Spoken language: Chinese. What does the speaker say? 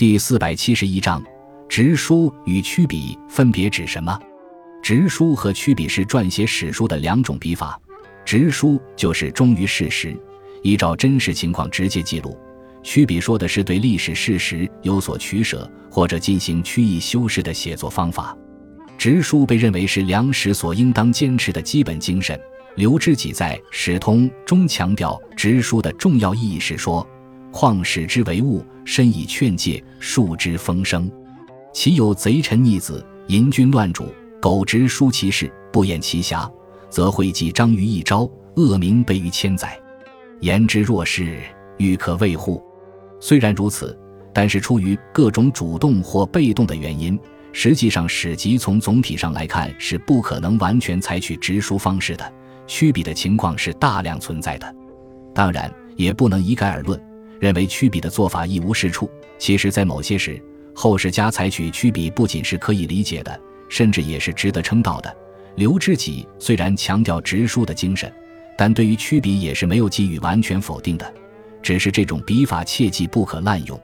第四百七十一章，直书与曲笔分别指什么？直书和曲笔是撰写史书的两种笔法。直书就是忠于事实，依照真实情况直接记录；曲笔说的是对历史事实有所取舍或者进行曲意修饰的写作方法。直书被认为是良史所应当坚持的基本精神。刘知几在《史通》中强调直书的重要意义时说：“况使之为物，深以劝诫，树之风声。其有贼臣逆子，淫君乱主，苟直书其事，不掩其瑕，则会记章于一朝，恶名备于千载。言之若是，欲可畏乎？”虽然如此，但是出于各种主动或被动的原因，实际上史籍从总体上来看是不可能完全采取直书方式的。曲笔的情况是大量存在的，当然也不能一概而论，认为曲笔的做法一无是处。其实，在某些时，后世家采取曲笔不仅是可以理解的，甚至也是值得称道的。刘知几虽然强调直书的精神，但对于曲笔也是没有给予完全否定的，只是这种笔法切记不可滥用。